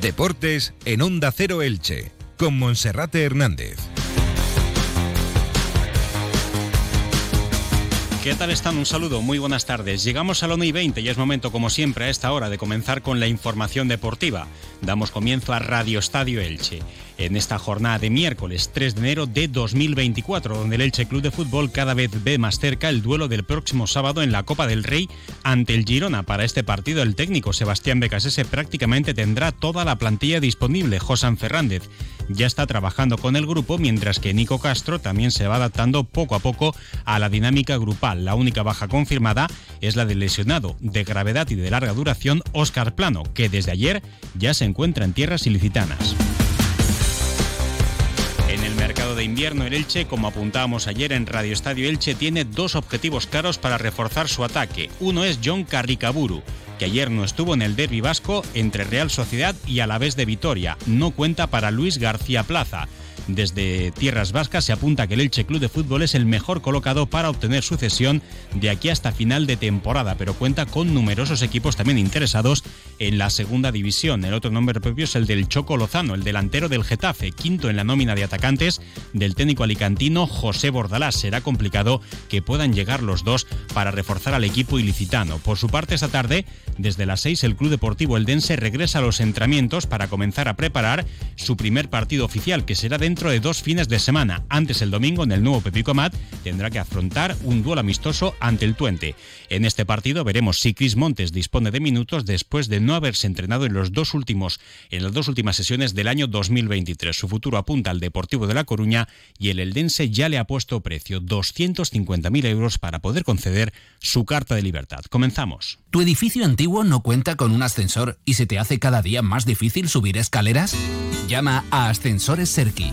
Deportes en Onda Cero Elche, con Monserrate Hernández. ¿Qué tal están? Un saludo, muy buenas tardes. Llegamos a la 1 y 20 y es momento, como siempre, a esta hora de comenzar con la información deportiva. Damos comienzo a Radio Estadio Elche en esta jornada de miércoles 3 de enero de 2024, donde el Elche Club de Fútbol cada vez ve más cerca el duelo del próximo sábado en la Copa del Rey ante el Girona. Para este partido, el técnico Sebastián Becasese prácticamente tendrá toda la plantilla disponible. Josan Fernández ya está trabajando con el grupo, mientras que Nico Castro también se va adaptando poco a poco a la dinámica grupal. La única baja confirmada es la del lesionado de gravedad y de larga duración Óscar Plano, que desde ayer ya se encuentra en tierras ilicitanas. De invierno, el Elche, como apuntábamos ayer en Radio Estadio Elche, tiene dos objetivos claros para reforzar su ataque. Uno es John Carricaburu, que ayer no estuvo en el derby vasco entre Real Sociedad y Alavés de Vitoria. No cuenta para Luis García Plaza. Desde Tierras Vascas se apunta que el Elche Club de Fútbol es el mejor colocado para obtener sucesión de aquí hasta final de temporada, pero cuenta con numerosos equipos también interesados en la segunda división. El otro nombre propio es el del Choco Lozano, el delantero del Getafe, quinto en la nómina de atacantes del técnico alicantino José Bordalás. Será complicado que puedan llegar los dos para reforzar al equipo ilicitano. Por su parte, esta tarde, desde las 6, el Club Deportivo Eldense regresa a los entrenamientos para comenzar a preparar su primer partido oficial, que será dentro de dos fines de semana. Antes el domingo, en el nuevo Pepico Mat, tendrá que afrontar un duelo amistoso ante el Tuente. En este partido veremos si Cris Montes dispone de minutos después de no haberse entrenado en los dos últimos en las dos últimas sesiones del año 2023. Su futuro apunta al Deportivo de La Coruña y el Eldense ya le ha puesto precio 250.000 euros para poder conceder su carta de libertad. Comenzamos. ¿Tu edificio antiguo no cuenta con un ascensor y se te hace cada día más difícil subir escaleras? Llama a Ascensores Serki.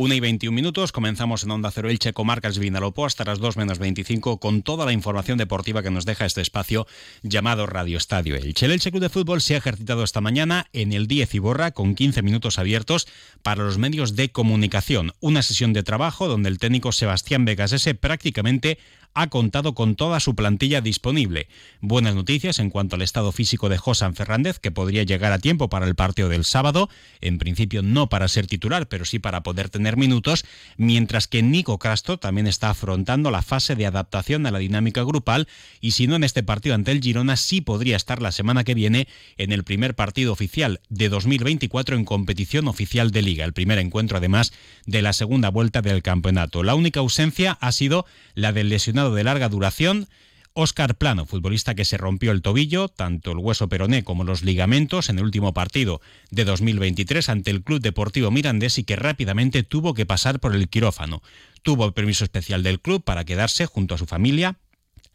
1 y 21 minutos, comenzamos en Onda Cero Elche, Comarcas Vinalopó, hasta las 2 menos 25, con toda la información deportiva que nos deja este espacio llamado Radio Estadio Elche. El Elche Club de Fútbol se ha ejercitado esta mañana en el 10 Iborra, con 15 minutos abiertos para los medios de comunicación. Una sesión de trabajo donde el técnico Sebastián Vegasese prácticamente ha contado con toda su plantilla disponible. Buenas noticias en cuanto al estado físico de Josan Fernández, que podría llegar a tiempo para el partido del sábado, en principio no para ser titular, pero sí para poder tener minutos, mientras que Nico Castro también está afrontando la fase de adaptación a la dinámica grupal y si no en este partido ante el Girona, sí podría estar la semana que viene en el primer partido oficial de 2024 en competición oficial de liga, el primer encuentro además de la segunda vuelta del campeonato. La única ausencia ha sido la del lesionado de larga duración, Óscar Plano, futbolista que se rompió el tobillo, tanto el hueso peroné como los ligamentos en el último partido de 2023 ante el Club Deportivo Mirandés y que rápidamente tuvo que pasar por el quirófano. Tuvo el permiso especial del club para quedarse junto a su familia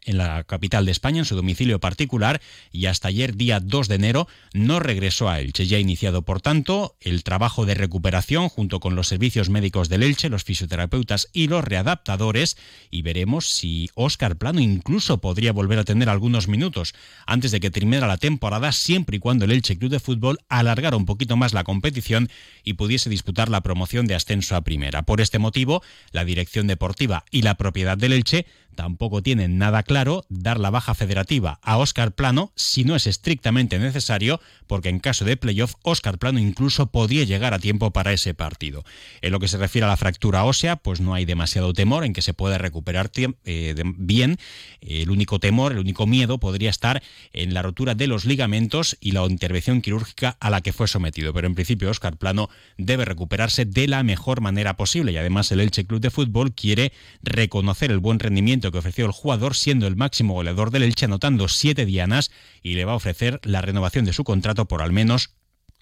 en la capital de España, en su domicilio particular, y hasta ayer, día 2 de enero, no regresó a Elche. Ya ha iniciado, por tanto, el trabajo de recuperación junto con los servicios médicos del Elche, los fisioterapeutas y los readaptadores, y veremos si Óscar Plano incluso podría volver a tener algunos minutos antes de que terminara la temporada, siempre y cuando el Elche Club de Fútbol alargara un poquito más la competición y pudiese disputar la promoción de ascenso a primera. Por este motivo, la dirección deportiva y la propiedad del Elche tampoco tienen nada claro dar la baja federativa a Óscar Plano si no es estrictamente necesario, porque en caso de playoff, Óscar Plano incluso podría llegar a tiempo para ese partido. En lo que se refiere a la fractura ósea, pues no hay demasiado temor en que se pueda recuperar eh, bien. El único temor, el único miedo podría estar en la rotura de los ligamentos y la intervención quirúrgica a la que fue sometido. Pero en principio, Óscar Plano debe recuperarse de la mejor manera posible y además el Elche Club de Fútbol quiere reconocer el buen rendimiento que ofreció el jugador, siendo el máximo goleador del Elche, anotando siete dianas y le va a ofrecer la renovación de su contrato por al menos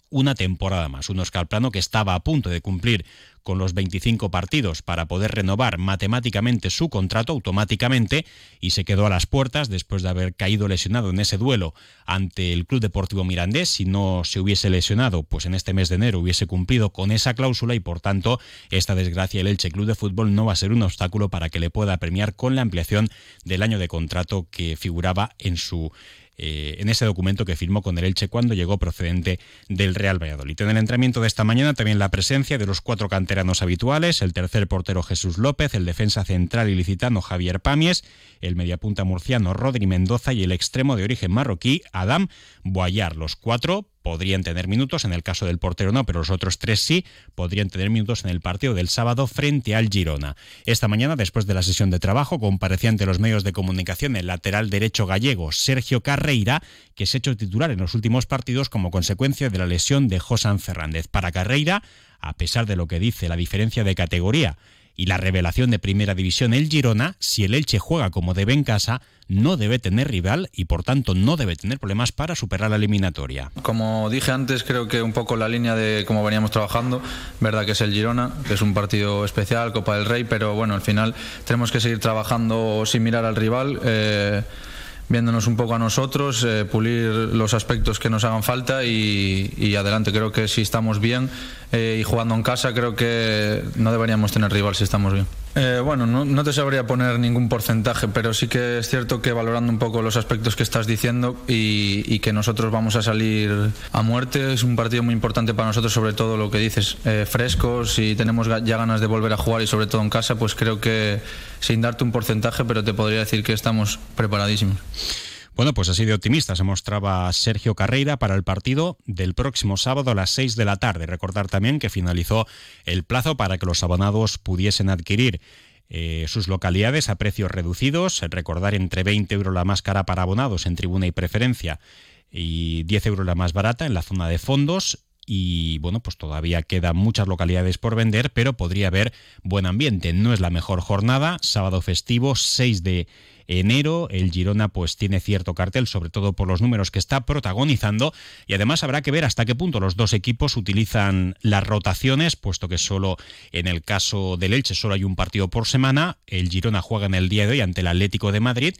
una temporada más. Un Oscar Plano que estaba a punto de cumplir con los 25 partidos para poder renovar matemáticamente su contrato automáticamente y se quedó a las puertas después de haber caído lesionado en ese duelo ante el Club Deportivo Mirandés. Si no se hubiese lesionado, pues en este mes de enero hubiese cumplido con esa cláusula y por tanto esta desgracia el Elche Club de Fútbol no va a ser un obstáculo para que le pueda premiar con la ampliación del año de contrato que figuraba en su eh, en ese documento que firmó con el Elche cuando llegó procedente del Real Valladolid. En el entrenamiento de esta mañana también la presencia de los cuatro canteranos habituales, el tercer portero Jesús López, el defensa central ilicitano Javier Pamies, el mediapunta murciano Rodri Mendoza y el extremo de origen marroquí Adam Boyar. Los cuatro podrían tener minutos, en el caso del portero no, pero los otros tres sí, podrían tener minutos en el partido del sábado frente al Girona. Esta mañana, después de la sesión de trabajo, comparecía ante los medios de comunicación el lateral derecho gallego Sergio Carreira, que se ha hecho titular en los últimos partidos como consecuencia de la lesión de Josan Fernández. Para Carreira, a pesar de lo que dice la diferencia de categoría y la revelación de Primera División el Girona, si el Elche juega como debe en casa, no debe tener rival y por tanto no debe tener problemas para superar la eliminatoria. Como dije antes, creo que un poco la línea de cómo veníamos trabajando, verdad que es el Girona, que es un partido especial, Copa del Rey, pero bueno, al final tenemos que seguir trabajando sin mirar al rival. Eh, viéndonos un poco a nosotros, eh, pulir los aspectos que nos hagan falta y, adelante. Creo que si estamos bien eh, y jugando en casa, creo que no deberíamos tener rival si estamos bien. Eh, bueno, no, te sabría poner ningún porcentaje, pero sí que es cierto que valorando un poco los aspectos que estás diciendo y, que nosotros vamos a salir a muerte, es un partido muy importante para nosotros, sobre todo lo que dices, frescos y tenemos ya ganas de volver a jugar y sobre todo en casa, pues creo que sin darte un porcentaje, pero te podría decir que estamos preparadísimos. Bueno, pues así de optimista se mostraba Sergio Carreira para el partido del próximo sábado a las 6 de la tarde. Recordar también que finalizó el plazo para que los abonados pudiesen adquirir eh, sus localidades a precios reducidos. Recordar entre 20 euros la más cara para abonados en tribuna y preferencia y 10 euros la más barata en la zona de fondos y bueno, pues todavía quedan muchas localidades por vender, pero podría haber buen ambiente. No es la mejor jornada, sábado festivo, 6 de enero. El Girona pues tiene cierto cartel, sobre todo por los números que está protagonizando y además habrá que ver hasta qué punto los dos equipos utilizan las rotaciones, puesto que solo en el caso del Elche solo hay un partido por semana. El Girona juega en el día de hoy ante el Atlético de Madrid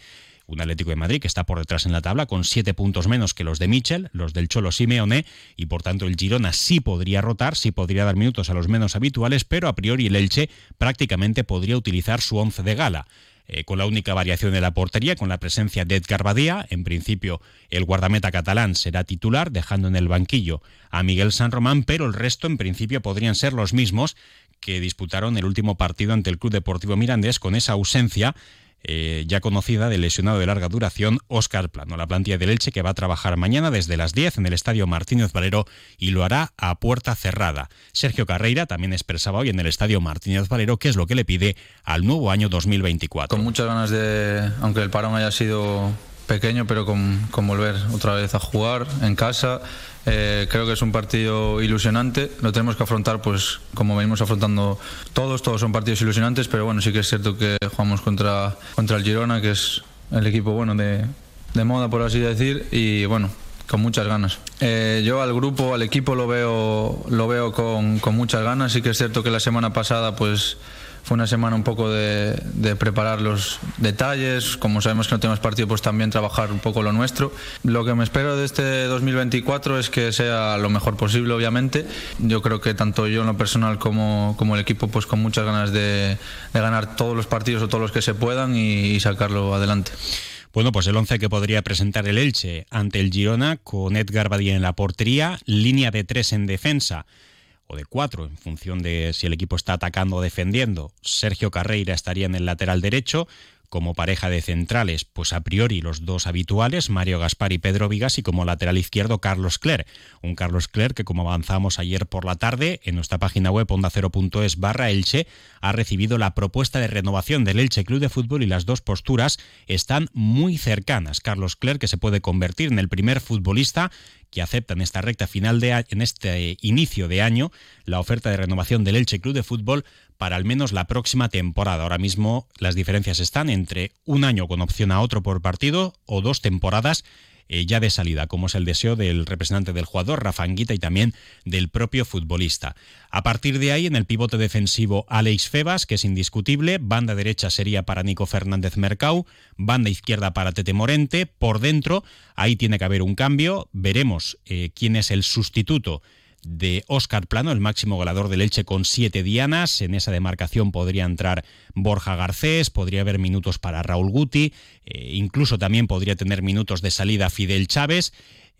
un Atlético de Madrid que está por detrás en la tabla con siete puntos menos que los de Michel, los del Cholo Simeone, y por tanto el Girona sí podría rotar, sí podría dar minutos a los menos habituales, pero a priori el Elche prácticamente podría utilizar su once de gala. Eh, con la única variación de la portería, con la presencia de Edgar Badía. En principio, el guardameta catalán será titular, dejando en el banquillo a Miguel San Román, pero el resto, en principio, podrían ser los mismos que disputaron el último partido ante el Club Deportivo Mirandés, con esa ausencia eh, ya conocida del lesionado de larga duración, Óscar Plano. La plantilla del Elche que va a trabajar mañana desde las 10 en el Estadio Martínez Valero y lo hará a puerta cerrada. Sergio Carreira también expresaba hoy en el Estadio Martínez Valero qué es lo que le pide al nuevo año 2024. Con muchas ganas de, aunque el parón haya sido pequeño, pero con, con volver otra vez a jugar en casa eh, creo que es un partido ilusionante. Lo tenemos que afrontar, pues, como venimos afrontando todos. Todos son partidos ilusionantes, pero bueno, sí que es cierto que jugamos contra, contra el Girona, que es el equipo bueno de, de moda, por así decir, y bueno, con muchas ganas. Eh, yo al grupo, al equipo lo veo, lo veo con, con muchas ganas. Sí que es cierto que la semana pasada, pues fue una semana un poco de, preparar los detalles, como sabemos que no tenemos partido, pues también trabajar un poco lo nuestro. Lo que me espero de este 2024 es que sea lo mejor posible, obviamente. Yo creo que tanto yo en lo personal como, como el equipo, pues con muchas ganas de, ganar todos los partidos o todos los que se puedan y, sacarlo adelante. Bueno, pues el 11 que podría presentar el Elche ante el Girona con Edgar Badía en la portería, línea de tres en defensa de cuatro, en función de si el equipo está atacando o defendiendo. Sergio Carreira estaría en el lateral derecho, como pareja de centrales, pues a priori los dos habituales, Mario Gaspar y Pedro Vigas, y como lateral izquierdo Carlos Cler. Un Carlos Cler que, como avanzamos ayer por la tarde, en nuestra página web ondacero.es barra Elche, ha recibido la propuesta de renovación del Elche Club de Fútbol y las dos posturas están muy cercanas. Carlos Cler, que se puede convertir en el primer futbolista que acepta en esta recta final de en este inicio de año la oferta de renovación del Elche Club de Fútbol para al menos la próxima temporada. Ahora mismo las diferencias están entre un año con opción a otro por partido o dos temporadas eh, ya de salida, como es el deseo del representante del jugador, Rafa Anguita, y también del propio futbolista. A partir de ahí, en el pivote defensivo, Alex Febas, que es indiscutible, banda derecha sería para Nico Fernández Mercau, banda izquierda para Tete Morente, por dentro, ahí tiene que haber un cambio, veremos eh, quién es el sustituto de Óscar Plano, el máximo goleador del Elche con siete dianas. En esa demarcación podría entrar Borja Garcés, podría haber minutos para Raúl Guti, eh, incluso también podría tener minutos de salida Fidel Chávez.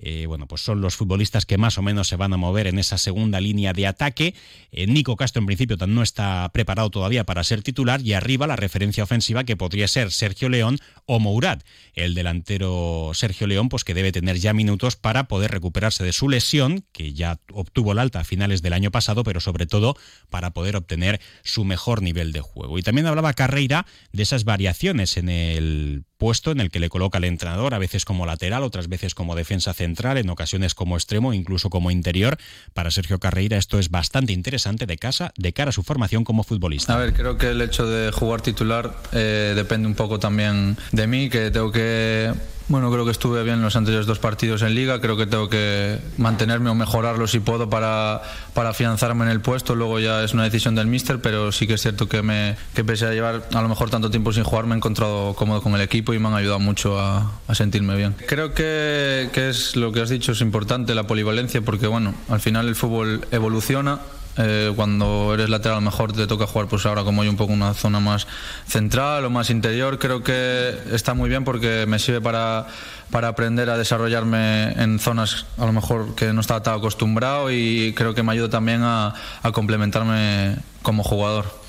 Eh, bueno, pues son los futbolistas que más o menos se van a mover en esa segunda línea de ataque. Eh, Nico Castro en principio no está preparado todavía para ser titular y arriba la referencia ofensiva que podría ser Sergio León o Mourad. El delantero Sergio León pues que debe tener ya minutos para poder recuperarse de su lesión, que ya obtuvo el alta a finales del año pasado, pero sobre todo para poder obtener su mejor nivel de juego. Y también hablaba Carreira de esas variaciones en el puesto en el que le coloca el entrenador, a veces como lateral, otras veces como defensa central, en ocasiones como extremo, incluso como interior. Para Sergio Carreira esto es bastante interesante de, casa, de cara a su formación como futbolista. A ver, creo que el hecho de jugar titular eh, depende un poco también de mí, que tengo que bueno, creo que estuve bien los anteriores dos partidos en liga, creo que tengo que mantenerme o mejorarlo si puedo para, para afianzarme en el puesto, luego ya es una decisión del míster, pero sí que es cierto que, me, que pese a llevar a lo mejor tanto tiempo sin jugar, me he encontrado cómodo con el equipo y me han ayudado mucho a, a sentirme bien. Creo que, que es lo que has dicho, es importante la polivalencia, porque bueno, al final el fútbol evoluciona eh, cuando eres lateral a lo mejor te toca jugar pues ahora como hay un poco una zona más central o más interior creo que está muy bien porque me sirve para, para aprender a desarrollarme en zonas a lo mejor que no estaba tan acostumbrado y creo que me ayuda también a, a complementarme como jugador.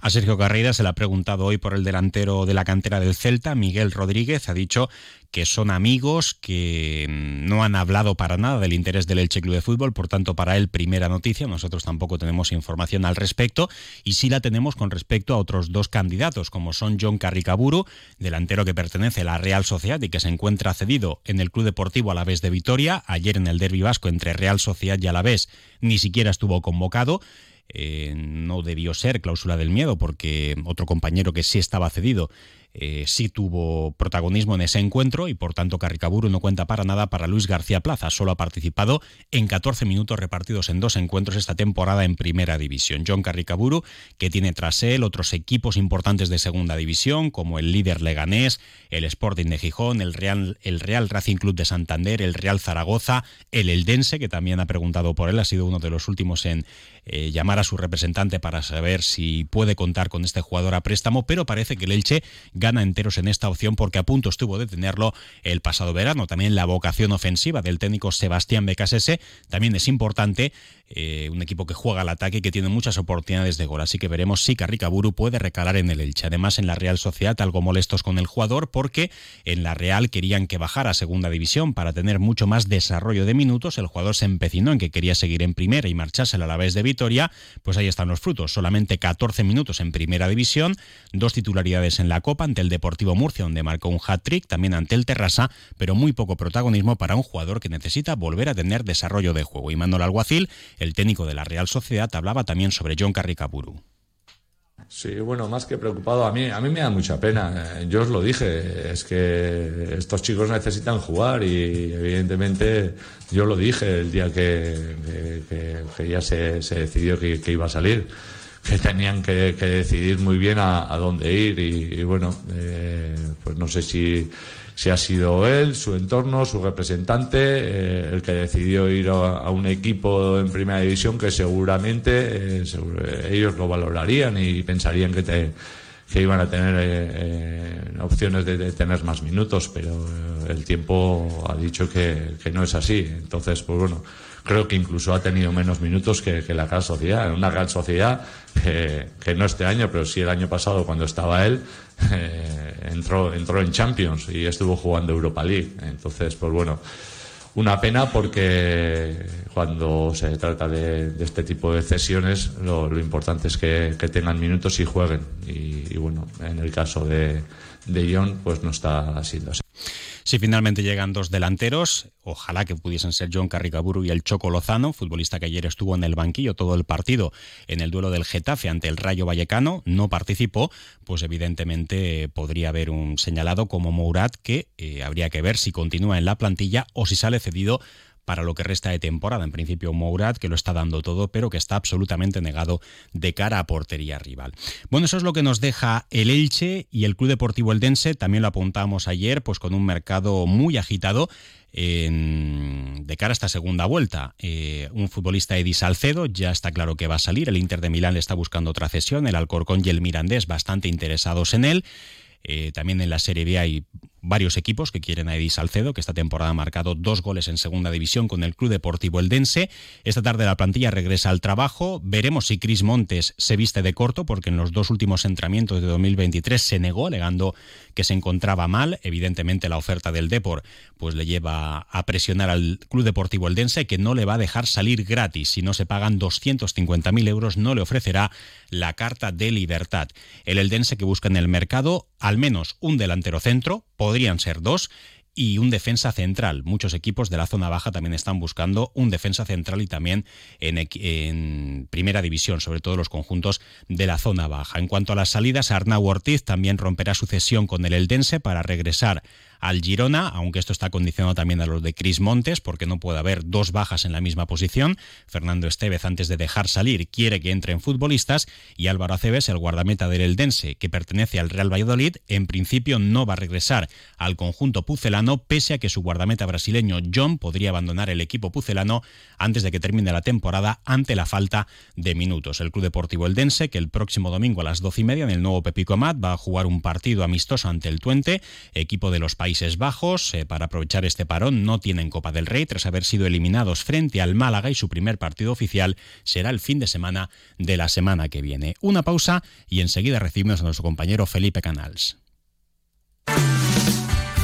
A Sergio Carreira se le ha preguntado hoy por el delantero de la cantera del Celta, Miguel Rodríguez. Ha dicho que son amigos, que no han hablado para nada del interés del Elche Club de Fútbol, por tanto, para él, primera noticia. Nosotros tampoco tenemos información al respecto y sí la tenemos con respecto a otros dos candidatos, como son John Carricaburu, delantero que pertenece a la Real Sociedad y que se encuentra cedido en el Club Deportivo Alavés de Vitoria. Ayer en el derby vasco entre Real Sociedad y Alavés ni siquiera estuvo convocado. Eh, no debió ser cláusula del miedo porque otro compañero que sí estaba cedido eh, sí tuvo protagonismo en ese encuentro y por tanto Carricaburu no cuenta para nada para Luis García Plaza. Solo ha participado en 14 minutos repartidos en dos encuentros esta temporada en Primera División. John Carricaburu, que tiene tras él otros equipos importantes de Segunda División, como el líder leganés, el Sporting de Gijón, el Real, el Real Racing Club de Santander, el Real Zaragoza, el Eldense, que también ha preguntado por él, ha sido uno de los últimos en eh, llamar a su representante para saber si puede contar con este jugador a préstamo, pero parece que el Elche enteros en esta opción porque a punto estuvo de tenerlo el pasado verano. También la vocación ofensiva del técnico Sebastián Becasese también es importante. Eh, un equipo que juega al ataque y que tiene muchas oportunidades de gol. Así que veremos si Carricaburu puede recalar en el Elche. Además, en la Real Sociedad, algo molestos con el jugador porque en la Real querían que bajara a segunda división para tener mucho más desarrollo de minutos. El jugador se empecinó en que quería seguir en primera y marcharse a la vez de Vitoria. Pues ahí están los frutos. Solamente 14 minutos en primera división, dos titularidades en la Copa ante el Deportivo Murcia, donde marcó un hat-trick, también ante el Terrassa, pero muy poco protagonismo para un jugador que necesita volver a tener desarrollo de juego. Y Manuel Alguacil el técnico de la Real Sociedad hablaba también sobre John Carricaburu. Sí, bueno, más que preocupado, a mí, a mí me da mucha pena. Yo os lo dije, es que estos chicos necesitan jugar y evidentemente yo lo dije el día que, que, ya se, se decidió que, iba a salir, que tenían que, decidir muy bien a, dónde ir y, bueno, eh, pues no sé si si ha sido él, su entorno, su representante, eh, el que decidió ir a, un equipo en primera división que seguramente eh, ellos lo valorarían y pensarían que, te, que iban a tener eh, opciones de, tener más minutos, pero el tiempo ha dicho que, que, no es así. Entonces, pues bueno, creo que incluso ha tenido menos minutos que, la Real Sociedad. Una Real Sociedad que, que no este año, pero sí el año pasado cuando estaba él, eh, entró, entró en Champions y estuvo jugando Europa League. Entonces, pues bueno, una pena porque cuando se trata de, este tipo de cesiones, lo, importante es que, tengan minutos y jueguen. Y, bueno, en el caso de, de John, pues no está siendo así. Si finalmente llegan dos delanteros, ojalá que pudiesen ser John Carricaburu y el Choco Lozano, futbolista que ayer estuvo en el banquillo todo el partido en el duelo del Getafe ante el Rayo Vallecano, no participó, pues evidentemente podría haber un señalado como Mourad que eh, habría que ver si continúa en la plantilla o si sale cedido para lo que resta de temporada. En principio, Mourad, que lo está dando todo, pero que está absolutamente negado de cara a portería rival. Bueno, eso es lo que nos deja el Elche y el Club Deportivo Eldense. También lo apuntamos ayer, pues con un mercado muy agitado. de cara a esta segunda vuelta. Eh, un futbolista Edi Salcedo ya está claro que va a salir. El Inter de Milán le está buscando otra cesión. El Alcorcón y el Mirandés bastante interesados en él. Eh, también en la Serie B hay varios equipos que quieren a Edi Salcedo, que esta temporada ha marcado dos goles en segunda división con el Club Deportivo Eldense. Esta tarde la plantilla regresa al trabajo. Veremos si Cris Montes se viste de corto, porque en los dos últimos entrenamientos de 2023 se negó, alegando que se encontraba mal. Evidentemente la oferta del Depor pues le lleva a presionar al Club Deportivo Eldense, que no le va a dejar salir gratis. Si no se pagan 250.000 euros, no le ofrecerá la carta de libertad. El Eldense que busca en el mercado al menos un delantero centro, podrían ser dos, y un defensa central. Muchos equipos de la zona baja también están buscando un defensa central y también en, en, primera división, sobre todo los conjuntos de la zona baja. En cuanto a las salidas, Arnau Ortiz también romperá su cesión con el Eldense para regresar al Girona, aunque esto está condicionado también a lo de Cris Montes, porque no puede haber dos bajas en la misma posición. Fernando Estevez, antes de dejar salir, quiere que entren futbolistas y Álvaro Aceves, el guardameta del Eldense, que pertenece al Real Valladolid, en principio no va a regresar al conjunto pucelano, pese a que su guardameta brasileño John podría abandonar el equipo pucelano antes de que termine la temporada ante la falta de minutos. El Club Deportivo Eldense, que el próximo domingo a las doce y media en el nuevo Pepico Amat va a jugar un partido amistoso ante el Tuente, equipo de los países Países Bajos, eh, para aprovechar este parón, no tienen Copa del Rey tras haber sido eliminados frente al Málaga y su primer partido oficial será el fin de semana de la semana que viene. Una pausa y enseguida recibimos a nuestro compañero Felipe Canals.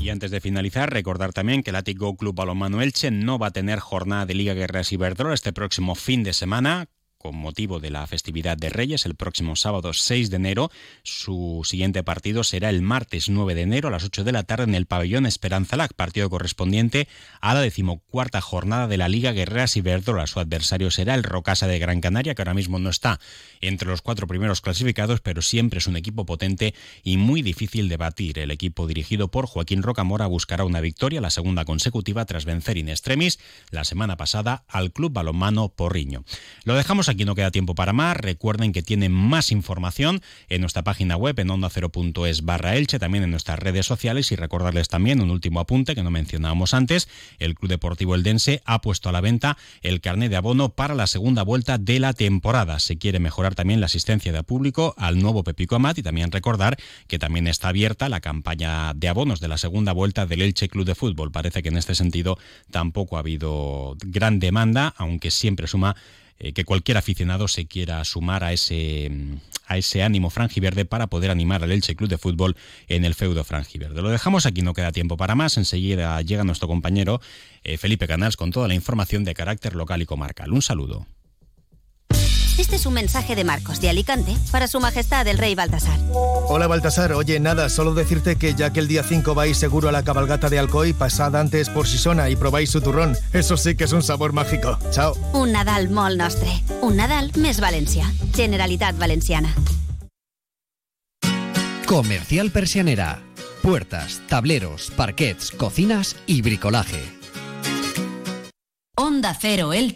Y antes de finalizar, recordar también que el Atico Club Balonmano Elche no va a tener jornada de Liga Guerras Iberdrola este próximo fin de semana con motivo de la festividad de Reyes el próximo sábado 6 de enero. Su siguiente partido será el martes 9 de enero a las 8 de la tarde en el pabellón Esperanza Lac, partido correspondiente a la decimocuarta jornada de la Liga Guerreras Iberdrola. Su adversario será el Rocasa de Gran Canaria, que ahora mismo no está entre los cuatro primeros clasificados, pero siempre es un equipo potente y muy difícil de batir. El equipo dirigido por Joaquín Rocamora buscará una victoria, la segunda consecutiva, tras vencer in extremis la semana pasada al Club Balonmano Porriño. Lo dejamos aquí no queda tiempo para más. Recuerden que tienen más información en nuestra página web en onda0.es barra Elche, también en nuestras redes sociales y recordarles también un último apunte que no mencionábamos antes. El Club Deportivo Eldense ha puesto a la venta el carnet de abono para la segunda vuelta de la temporada. Se quiere mejorar también la asistencia de público al nuevo Pepico Amat y también recordar que también está abierta la campaña de abonos de la segunda vuelta del Elche Club de Fútbol. Parece que en este sentido tampoco ha habido gran demanda, aunque siempre suma eh, que cualquier aficionado se quiera sumar a ese, a ese ánimo franjiverde para poder animar al Elche Club de Fútbol en el feudo franjiverde. Lo dejamos aquí, no queda tiempo para más. Enseguida llega nuestro compañero eh, Felipe Canals con toda la información de carácter local y comarcal. Un saludo. Este es un mensaje de Marcos de Alicante para Su Majestad el Rey Baltasar. Hola Baltasar, oye, nada, solo decirte que ya que el día 5 vais seguro a la cabalgata de Alcoy, pasad antes por Sisona y probáis su turrón. Eso sí que es un sabor mágico. Chao. Un Nadal molt nostre. Un Nadal mes Valencia. Generalitat Valenciana. Comercial Persianera. Puertas, tableros, parquets, cocinas y bricolaje. Onda Cero Elche.